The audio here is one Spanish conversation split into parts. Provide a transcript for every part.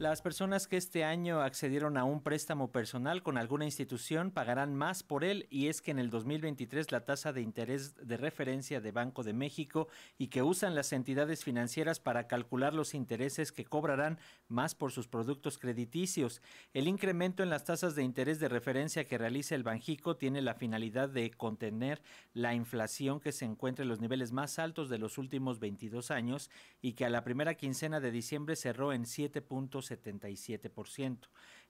Las personas que este año accedieron a un préstamo personal con alguna institución pagarán más por él y es que en el 2023 la tasa de interés de referencia de Banco de México y que usan las entidades financieras para calcular los intereses que cobrarán más por sus productos crediticios. El incremento en las tasas de interés de referencia que realiza el Banjico tiene la finalidad de contener la inflación que se encuentra en los niveles más altos de los últimos 22 años y que a la primera quincena de diciembre cerró en 7 77%.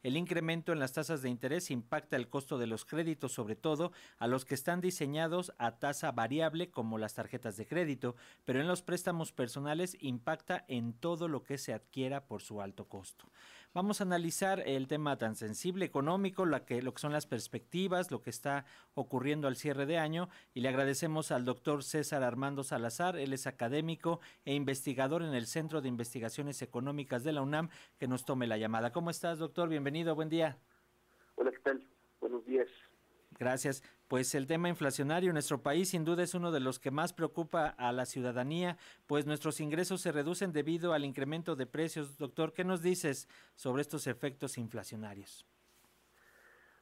El incremento en las tasas de interés impacta el costo de los créditos, sobre todo a los que están diseñados a tasa variable como las tarjetas de crédito, pero en los préstamos personales impacta en todo lo que se adquiera por su alto costo. Vamos a analizar el tema tan sensible económico, lo que, son las perspectivas, lo que está ocurriendo al cierre de año y le agradecemos al doctor César Armando Salazar, él es académico e investigador en el Centro de Investigaciones Económicas de la UNAM, que nos tome la llamada. ¿Cómo estás, doctor? Bienvenido, buen día. Hola, ¿qué tal? Buenos días. Gracias. Pues el tema inflacionario en nuestro país sin duda es uno de los que más preocupa a la ciudadanía, pues nuestros ingresos se reducen debido al incremento de precios. Doctor, ¿qué nos dices sobre estos efectos inflacionarios?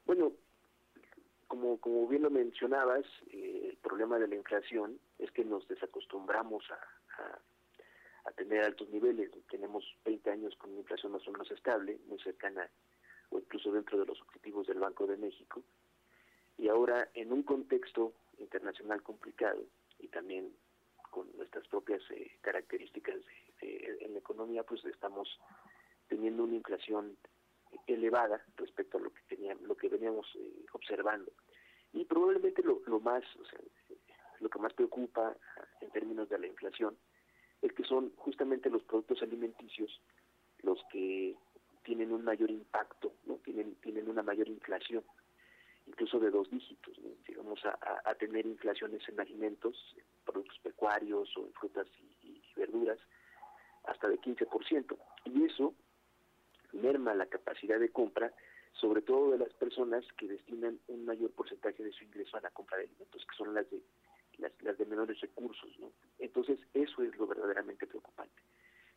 Bueno, como, como bien lo mencionabas, eh, el problema de la inflación es que nos desacostumbramos a a tener altos niveles. Tenemos 20 años con una inflación más o menos estable, muy cercana o incluso dentro de los objetivos del Banco de México. Y ahora, en un contexto internacional complicado y también con nuestras propias eh, características en la economía, pues estamos teniendo una inflación elevada respecto a lo que teníamos, lo que veníamos eh, observando. Y probablemente lo, lo más, o sea, lo que más preocupa en términos de la inflación es que son justamente los productos alimenticios los que tienen un mayor impacto, no tienen tienen una mayor inflación, incluso de dos dígitos, ¿no? digamos a, tener inflaciones en alimentos, en productos pecuarios o en frutas y, verduras, hasta de 15%. Y eso merma la capacidad de compra, sobre todo de las personas que destinan un mayor porcentaje de su ingreso a la compra de alimentos, que son las de las, las de menores recursos, ¿no? Entonces, eso es lo verdaderamente preocupante,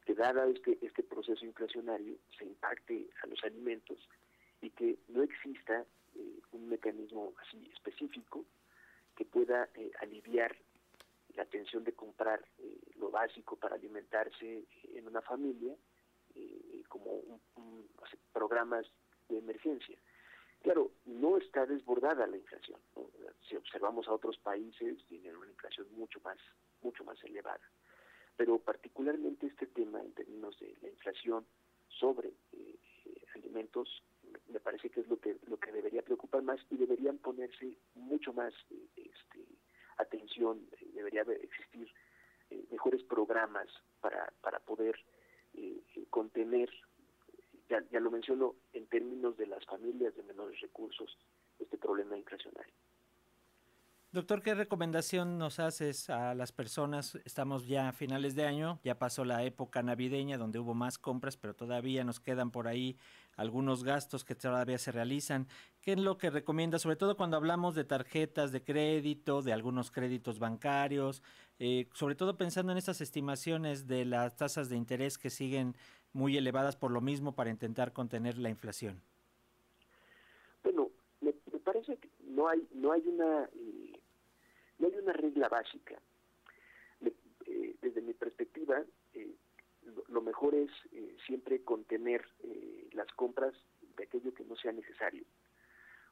que dada este, este proceso inflacionario se impacte a los alimentos y que no exista eh, un mecanismo así específico que pueda eh, aliviar la tensión de comprar eh, lo básico para alimentarse en una familia, como programas de emergencia. Claro, no está desbordada la inflación. Si observamos a otros países, tienen una inflación mucho más mucho más elevada. Pero particularmente este tema en términos de la inflación sobre eh, eh, alimentos me parece que es lo que lo que debería preocupar más y deberían ponerse mucho más eh, este, atención, debería existir mejores programas para, para poder contener, ya, ya lo menciono, en términos de las familias de menores recursos, este problema inflacionario. Doctor, ¿qué recomendación nos haces a las personas? Estamos ya a finales de año, ya pasó la época navideña donde hubo más compras, pero todavía nos quedan por ahí algunos gastos que todavía se realizan. ¿Qué es lo que recomienda, sobre todo cuando hablamos de tarjetas de crédito, de algunos créditos bancarios, eh, sobre todo pensando en estas estimaciones de las tasas de interés que siguen muy elevadas por lo mismo para intentar contener la inflación? Bueno, me, parece que no hay no hay una eh, no hay una regla básica. Eh, desde mi perspectiva, eh, lo, mejor es eh, siempre contener las compras de aquello que no sea necesario.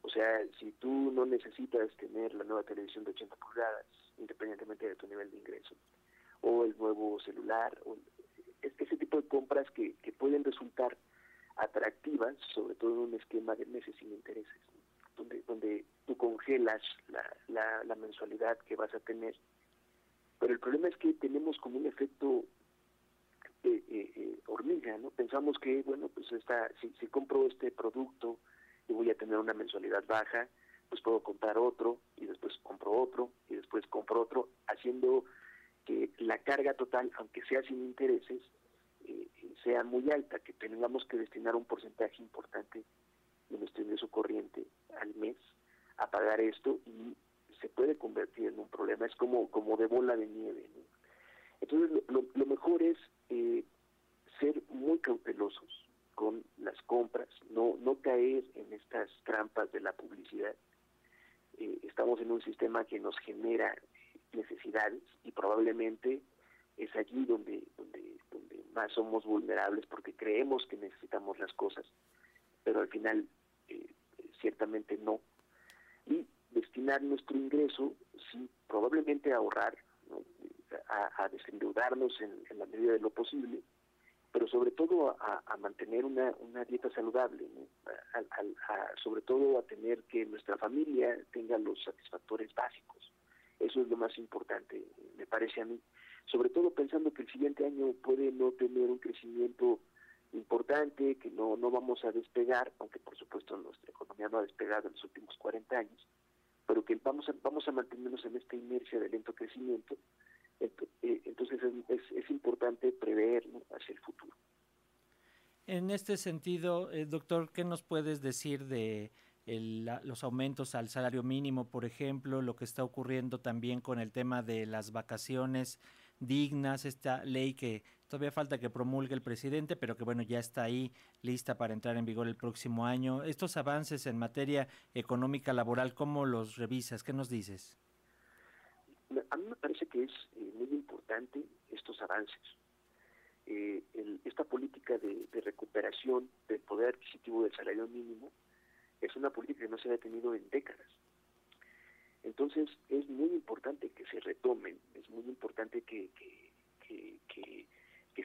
O sea, si tú no necesitas tener la nueva televisión de 80 pulgadas, independientemente de tu nivel de ingreso, o el nuevo celular, o ese tipo de compras que, que pueden resultar atractivas, sobre todo en un esquema de meses sin intereses donde, donde tú congelas la, la, mensualidad que vas a tener. Pero el problema es que tenemos como un efecto eh, eh, eh, hormiga, ¿no? Pensamos que, bueno, pues esta, si, si compro este producto y voy a tener una mensualidad baja, pues puedo comprar otro y después compro otro y después compro otro, haciendo que la carga total, aunque sea sin intereses, sea muy alta, que tengamos que destinar un porcentaje importante de nuestro ingreso corriente al mes a pagar esto y se puede convertir en un problema, es como, como de bola de nieve. Entonces lo, mejor es eh, ser muy cautelosos con esas trampas de la publicidad. Eh, estamos en un sistema que nos genera necesidades y probablemente es allí donde, donde, donde más somos vulnerables porque creemos que necesitamos las cosas, pero al final eh, ciertamente no. Y destinar nuestro ingreso, sí, probablemente a ahorrar, a, a, desendeudarnos en, la medida de lo posible, pero sobre todo a, mantener una, dieta saludable, sobre todo a tener que nuestra familia tenga los satisfactores básicos. Eso es lo más importante, me parece a mí. Sobre todo pensando que el siguiente año puede no tener un crecimiento importante, que no, no vamos a despegar, aunque por supuesto nuestra economía no ha despegado en los últimos 40 años, pero que vamos a, vamos a mantenernos en esta inercia de lento crecimiento. Eh, entonces es, es, importante prever hacia el futuro. En este sentido, eh, doctor, ¿qué nos puedes decir de los aumentos al salario mínimo, por ejemplo, lo que está ocurriendo también con el tema de las vacaciones dignas, esta ley que todavía falta que promulgue el presidente, pero que bueno, ya está ahí lista para entrar en vigor el próximo año. Estos avances en materia económica laboral, ¿cómo los revisas? ¿Qué nos dices? A mí me parece que es eh, muy importante estos avances. Eh, esta política de, recuperación del poder adquisitivo del salario mínimo es una política que no se ha tenido en décadas. Entonces es muy importante que se retomen, es muy importante que, que,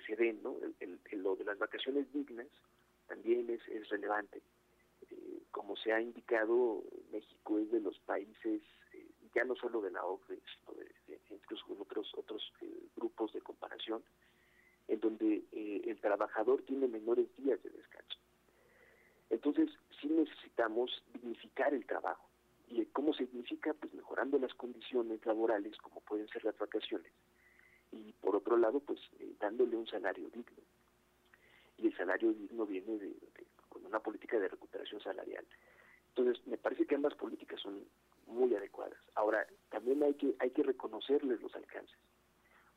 se den, ¿no? El, lo de las vacaciones dignas también es, es relevante. Eh, como se ha indicado, México es de los países, eh, ya no solo de la OCDE, sino de, incluso con otros, otros eh, grupos de comparación, en donde el trabajador tiene menores días de descanso. Entonces, sí necesitamos dignificar el trabajo ¿Y cómo significa? Pues mejorando las condiciones laborales, como pueden ser las vacaciones. Y por otro lado, pues eh, dándole un salario digno. Y el salario digno viene de, con una política de recuperación salarial. Entonces, me parece que ambas políticas son muy adecuadas. Ahora, también hay que hay que reconocerles los alcances.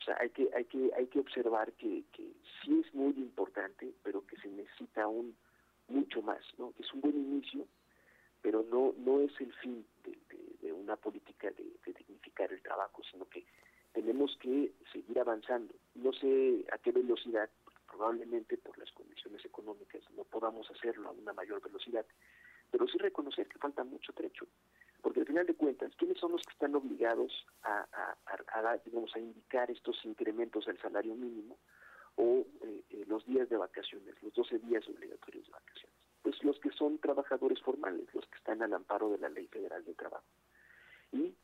O sea, hay que hay que hay que observar que, que sí es muy importante, pero que se necesita aún mucho más, ¿no? Que es un buen inicio, pero no no es el fin de, una política de, dignificar el trabajo, sino que tenemos que seguir avanzando. No sé a qué velocidad, probablemente por las condiciones económicas no podamos hacerlo a una mayor velocidad, pero sí reconocer que falta mucho trecho, porque al final de cuentas, ¿quiénes son los que están obligados a, a, digamos, a indicar estos incrementos al salario mínimo o eh, eh, los días de vacaciones, los 12 días obligatorios de vacaciones? Pues los que son trabajadores formales, los que están al amparo de la Ley Federal de Trabajo. Y,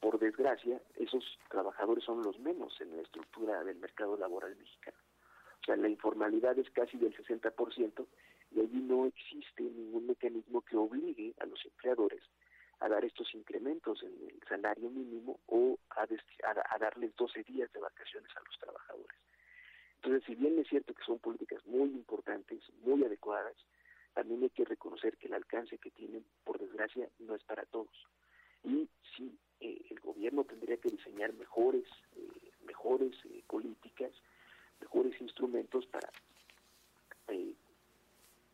por desgracia, esos trabajadores son los menos en la estructura del mercado laboral mexicano. O sea, la informalidad es casi del 60% y allí no existe ningún mecanismo que obligue a los empleadores a dar estos incrementos en el salario mínimo o a, a, darles 12 días de vacaciones a los trabajadores. Entonces, si bien es cierto que son políticas muy importantes, muy adecuadas, también hay que reconocer que el alcance que tienen, por desgracia, no es para todos. Y sí, eh, el gobierno tendría que diseñar mejores, eh, mejores eh, políticas, mejores para,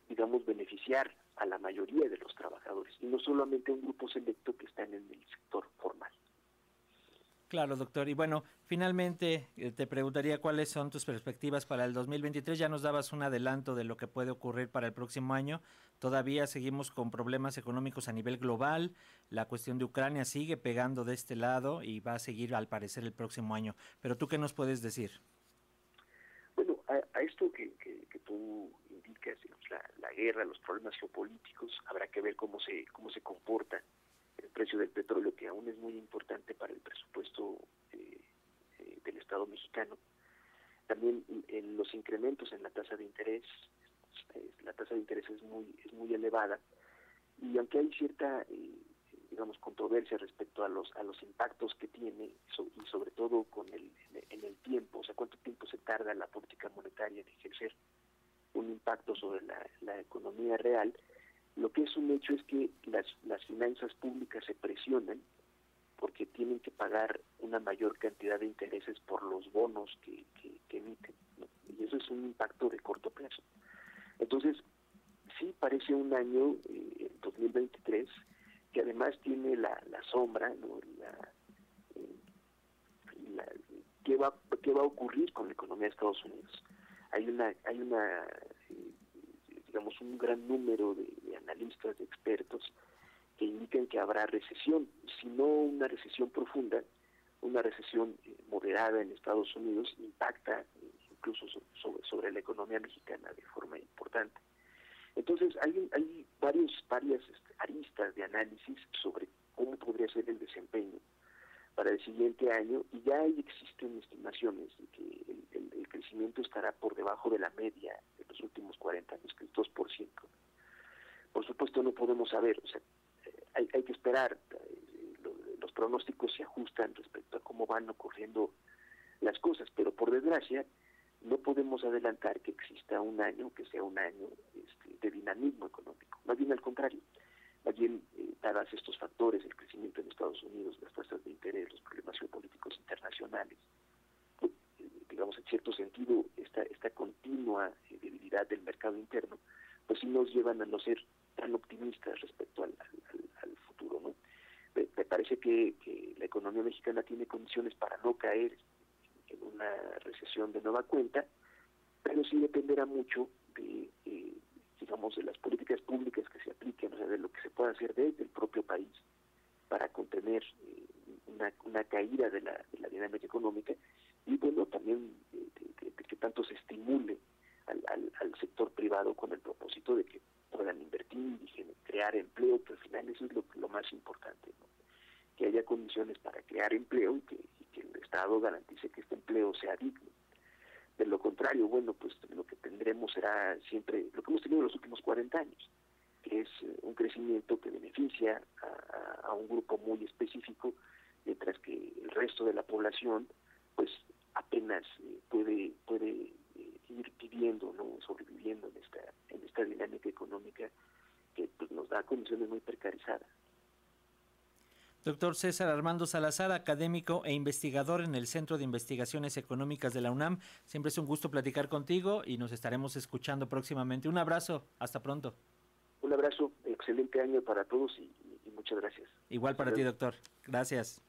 digamos, beneficiar a la mayoría de los trabajadores y no solamente a un grupo selecto que están en el sector formal. Claro, doctor. Y bueno, finalmente eh, te preguntaría cuáles son tus perspectivas para el 2023. Ya nos dabas un adelanto de lo que puede ocurrir para el próximo año. Todavía seguimos con problemas económicos a nivel global. La cuestión de Ucrania sigue pegando de este lado y va a seguir al parecer el próximo año. Pero tú qué nos puedes decir? Esto que, tú indicas, la, la guerra, los problemas geopolíticos, habrá que ver cómo se, cómo se comporta el precio del petróleo, que aún es muy importante para el presupuesto eh, eh, del Estado mexicano. También en los incrementos en la tasa de interés, eh, la tasa de interés es muy, es muy elevada, y aunque hay cierta, digamos, controversia respecto a los, a los impactos que tiene, y sobre todo con el, en el tiempo, o sea, cuánto tiempo se tarda la política monetaria en ejercer un impacto sobre la, la economía real, lo que es un hecho es que las, las finanzas públicas se presionan porque tienen que pagar una mayor cantidad de intereses por los bonos que, que, emiten. Y eso es un impacto de corto plazo. Entonces, sí parece un año eh, 2023, que además tiene la, sombra, ¿no? Eh, la, ¿qué, va, ¿qué va a ocurrir con la economía de Estados Unidos? Hay una, hay una eh, digamos, un gran número de, analistas, de expertos, que indican que habrá recesión, si no una recesión profunda, una recesión eh, moderada en Estados Unidos impacta incluso sobre, sobre la economía mexicana de forma importante. Entonces, hay, hay varios, varias aristas de análisis sobre cómo podría ser el desempeño para el siguiente año y ya existen estimaciones de que el, crecimiento estará por debajo de la media de los últimos 40 años, que es 2%. Por supuesto no podemos saber, o sea, hay, hay que esperar, eh, los pronósticos se ajustan respecto a cómo van ocurriendo las cosas, pero por desgracia no podemos adelantar que exista un año que sea un año este, de dinamismo económico, más bien al contrario, más bien eh, dadas estos factores, el crecimiento en Estados Unidos, las tasas de interés, los problemas geopolíticos internacionales, pues, eh, digamos en cierto sentido esta, esta continua eh, debilidad del mercado interno, pues sí nos llevan a no ser tan optimistas respecto al, futuro. ¿no? Me, parece que, la economía mexicana tiene condiciones para no caer en una recesión de nueva cuenta, pero sí dependerá mucho de, digamos, de las políticas públicas que se apliquen, o sea, de lo que se pueda hacer desde el propio país para contener eh, una, caída de la, de la, dinámica económica y, bueno, también de, que tanto se estimule al, al, sector privado con el propósito de que puedan invertir y crear empleo, que al final eso es lo, lo más importante, que haya condiciones para crear empleo y que el Estado garantice que este empleo sea digno. De lo contrario, bueno, pues lo que tendremos será siempre lo que hemos tenido en los últimos 40 años, que es eh, un crecimiento que beneficia a, un grupo muy específico, mientras que el resto de la población, pues apenas eh, puede puede eh, ir viviendo, no sobreviviendo en esta en esta dinámica económica que pues, nos da condiciones muy precarizadas. Doctor César Armando Salazar, académico e investigador en el Centro de Investigaciones Económicas de la UNAM. Siempre es un gusto platicar contigo y nos estaremos escuchando próximamente. Un abrazo, hasta pronto. Un abrazo, excelente año para todos y, muchas gracias. Igual para ti, doctor. Gracias.